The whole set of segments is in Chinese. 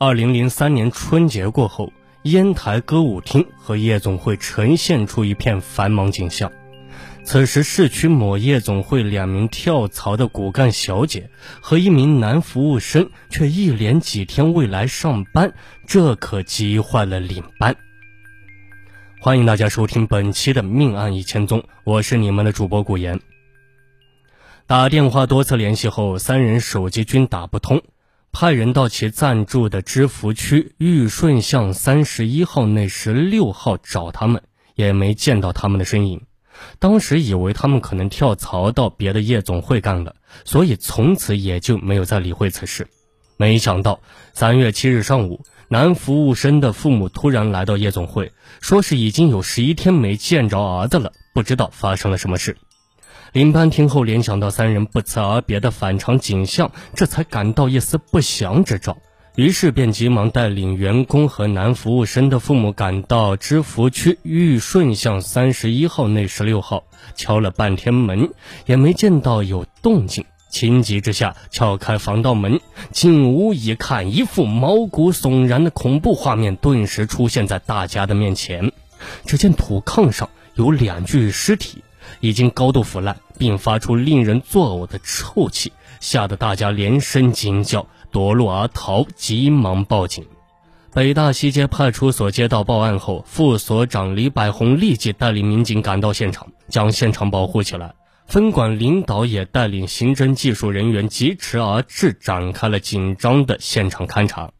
二零零三年春节过后，烟台歌舞厅和夜总会呈现出一片繁忙景象。此时，市区某夜总会两名跳槽的骨干小姐和一名男服务生却一连几天未来上班，这可急坏了领班。欢迎大家收听本期的《命案一千宗》，我是你们的主播古言。打电话多次联系后，三人手机均打不通，派人到其暂住的知福区玉顺巷三十一号内十六号找他们，也没见到他们的身影。当时以为他们可能跳槽到别的夜总会干了，所以从此也就没有再理会此事。没想到三月七日上午，男服务生的父母突然来到夜总会，说是已经有十一天没见着儿子了，不知道发生了什么事。林班听后联想到三人不辞而别的反常景象，这才感到一丝不祥之兆。于是便急忙带领员工和男服务生的父母赶到知福区玉顺巷三十一号内十六号，敲了半天门，也没见到有动静。情急之下，撬开防盗门，进屋一看，一副毛骨悚然的恐怖画面顿时出现在大家的面前。只见土炕上有两具尸体，已经高度腐烂，并发出令人作呕的臭气，吓得大家连声惊叫。夺路而逃，急忙报警。北大西街派出所接到报案后，副所长李百红立即带领民警赶到现场，将现场保护起来。分管领导也带领刑侦技术人员疾驰而至，展开了紧张的现场勘查。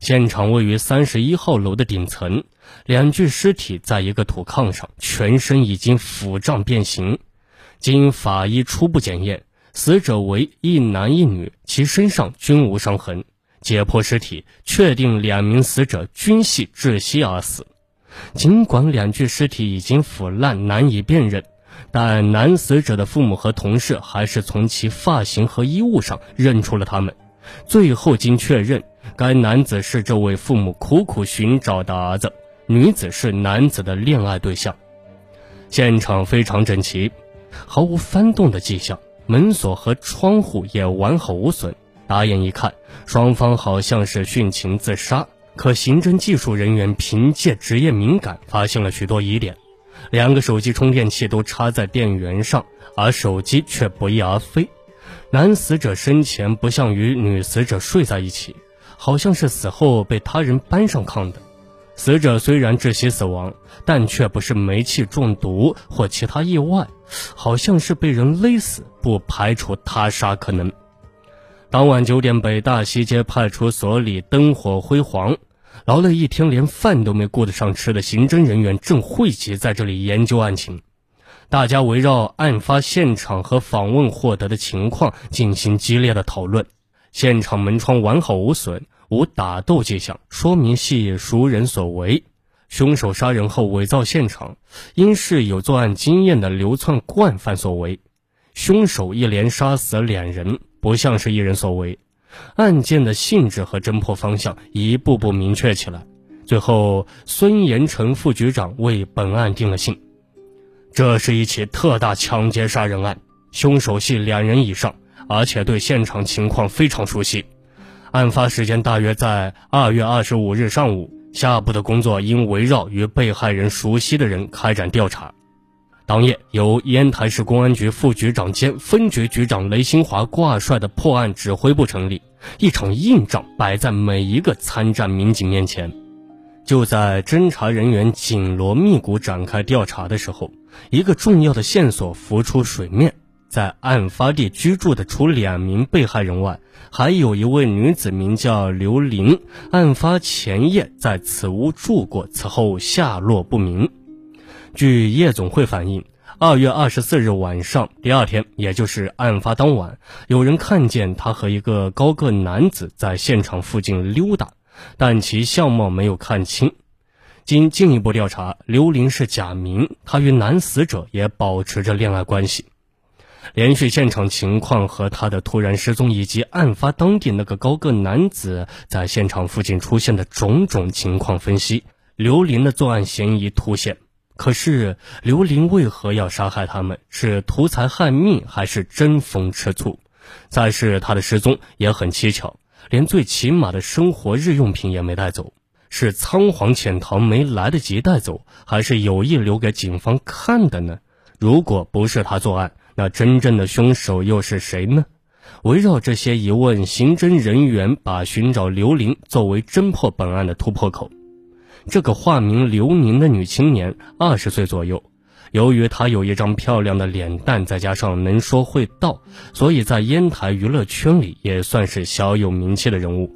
现场位于三十一号楼的顶层，两具尸体在一个土炕上，全身已经腐胀变形。经法医初步检验。死者为一男一女，其身上均无伤痕。解剖尸体，确定两名死者均系窒息而死。尽管两具尸体已经腐烂难以辨认，但男死者的父母和同事还是从其发型和衣物上认出了他们。最后经确认，该男子是这位父母苦苦寻找的儿子，女子是男子的恋爱对象。现场非常整齐，毫无翻动的迹象。门锁和窗户也完好无损，打眼一看，双方好像是殉情自杀。可刑侦技术人员凭借职业敏感，发现了许多疑点。两个手机充电器都插在电源上，而手机却不翼而飞。男死者生前不像与女死者睡在一起，好像是死后被他人搬上炕的。死者虽然窒息死亡，但却不是煤气中毒或其他意外，好像是被人勒死，不排除他杀可能。当晚九点，北大西街派出所里灯火辉煌，劳累一天连饭都没顾得上吃的刑侦人员正汇集在这里研究案情。大家围绕案发现场和访问获得的情况进行激烈的讨论。现场门窗完好无损。无打斗迹象，说明系熟人所为。凶手杀人后伪造现场，应是有作案经验的流窜惯犯所为。凶手一连杀死两人，不像是一人所为。案件的性质和侦破方向一步步明确起来。最后，孙延成副局长为本案定了性。这是一起特大抢劫杀人案，凶手系两人以上，而且对现场情况非常熟悉。案发时间大约在二月二十五日上午，下部的工作应围绕与被害人熟悉的人开展调查。当夜，由烟台市公安局副局长兼分局局长雷新华挂帅的破案指挥部成立，一场硬仗摆在每一个参战民警面前。就在侦查人员紧锣密鼓展开调查的时候，一个重要的线索浮出水面。在案发地居住的除两名被害人外，还有一位女子，名叫刘玲。案发前夜在此屋住过，此后下落不明。据夜总会反映，二月二十四日晚上，第二天，也就是案发当晚，有人看见她和一个高个男子在现场附近溜达，但其相貌没有看清。经进一步调查，刘玲是假名，她与男死者也保持着恋爱关系。连续现场情况和他的突然失踪，以及案发当地那个高个男子在现场附近出现的种种情况分析，刘林的作案嫌疑凸显。可是刘林为何要杀害他们？是图财害命，还是争风吃醋？再是他的失踪也很蹊跷，连最起码的生活日用品也没带走，是仓皇潜逃没来得及带走，还是有意留给警方看的呢？如果不是他作案，那真正的凶手又是谁呢？围绕这些疑问，刑侦人员把寻找刘玲作为侦破本案的突破口。这个化名刘宁的女青年，二十岁左右。由于她有一张漂亮的脸蛋，再加上能说会道，所以在烟台娱乐圈里也算是小有名气的人物。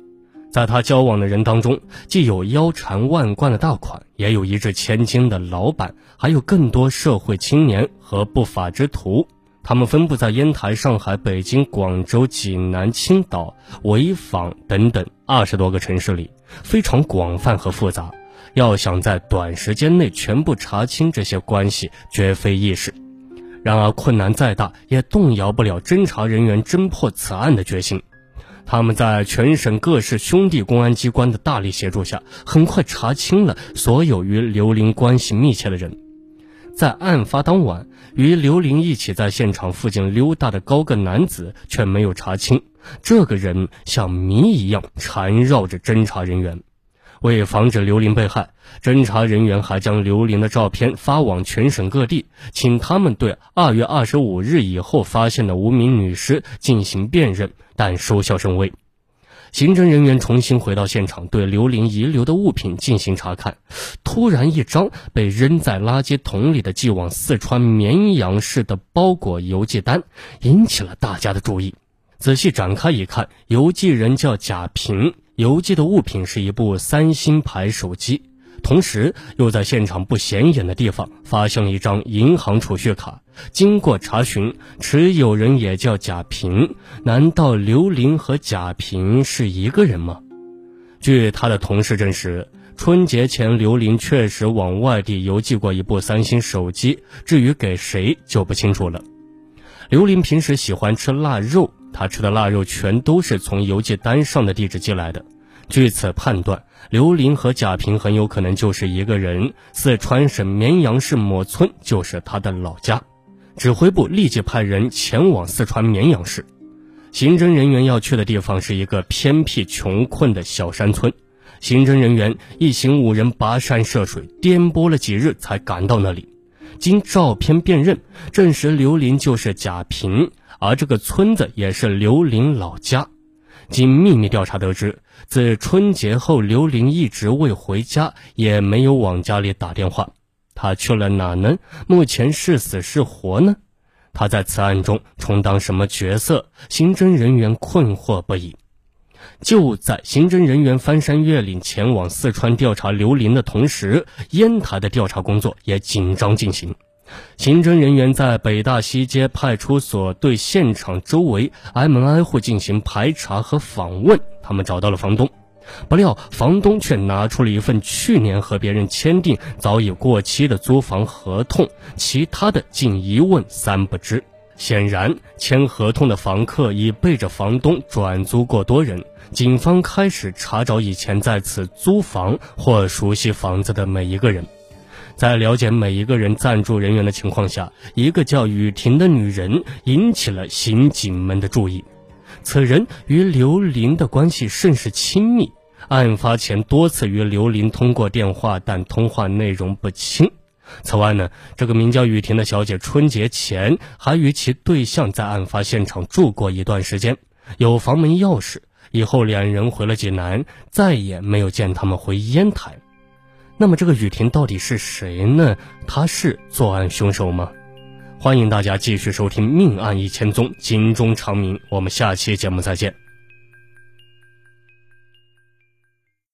在她交往的人当中，既有腰缠万贯的大款，也有一掷千金的老板，还有更多社会青年和不法之徒。他们分布在烟台、上海、北京、广州、济南、青岛、潍坊等等二十多个城市里，非常广泛和复杂。要想在短时间内全部查清这些关系，绝非易事。然而，困难再大，也动摇不了侦查人员侦破此案的决心。他们在全省各市兄弟公安机关的大力协助下，很快查清了所有与刘玲关系密切的人。在案发当晚，与刘玲一起在现场附近溜达的高个男子却没有查清。这个人像谜一样缠绕着侦查人员。为防止刘玲被害，侦查人员还将刘玲的照片发往全省各地，请他们对二月二十五日以后发现的无名女尸进行辨认，但收效甚微。刑侦人员重新回到现场，对刘玲遗留的物品进行查看。突然，一张被扔在垃圾桶里的寄往四川绵阳市的包裹邮寄单引起了大家的注意。仔细展开一看，邮寄人叫贾平，邮寄的物品是一部三星牌手机。同时，又在现场不显眼的地方发现了一张银行储蓄卡。经过查询，持有人也叫贾平。难道刘玲和贾平是一个人吗？据他的同事证实，春节前刘玲确实往外地邮寄过一部三星手机，至于给谁就不清楚了。刘玲平时喜欢吃腊肉，她吃的腊肉全都是从邮寄单上的地址寄来的。据此判断，刘林和贾平很有可能就是一个人。四川省绵阳市某村就是他的老家。指挥部立即派人前往四川绵阳市。刑侦人员要去的地方是一个偏僻穷困的小山村。刑侦人员一行五人跋山涉水，颠簸了几日才赶到那里。经照片辨认，证实刘林就是贾平，而这个村子也是刘林老家。经秘密调查得知，自春节后，刘玲一直未回家，也没有往家里打电话。他去了哪呢？目前是死是活呢？他在此案中充当什么角色？刑侦人员困惑不已。就在刑侦人员翻山越岭前往四川调查刘玲的同时，烟台的调查工作也紧张进行。刑侦人员在北大西街派出所对现场周围挨门挨户进行排查和访问，他们找到了房东，不料房东却拿出了一份去年和别人签订早已过期的租房合同，其他的竟一问三不知。显然，签合同的房客已背着房东转租过多人。警方开始查找以前在此租房或熟悉房子的每一个人。在了解每一个人暂住人员的情况下，一个叫雨婷的女人引起了刑警们的注意。此人与刘玲的关系甚是亲密，案发前多次与刘玲通过电话，但通话内容不清。此外呢，这个名叫雨婷的小姐春节前还与其对象在案发现场住过一段时间，有房门钥匙。以后两人回了济南，再也没有见他们回烟台。那么这个雨婷到底是谁呢？她是作案凶手吗？欢迎大家继续收听《命案一千宗》，警钟长鸣。我们下期节目再见。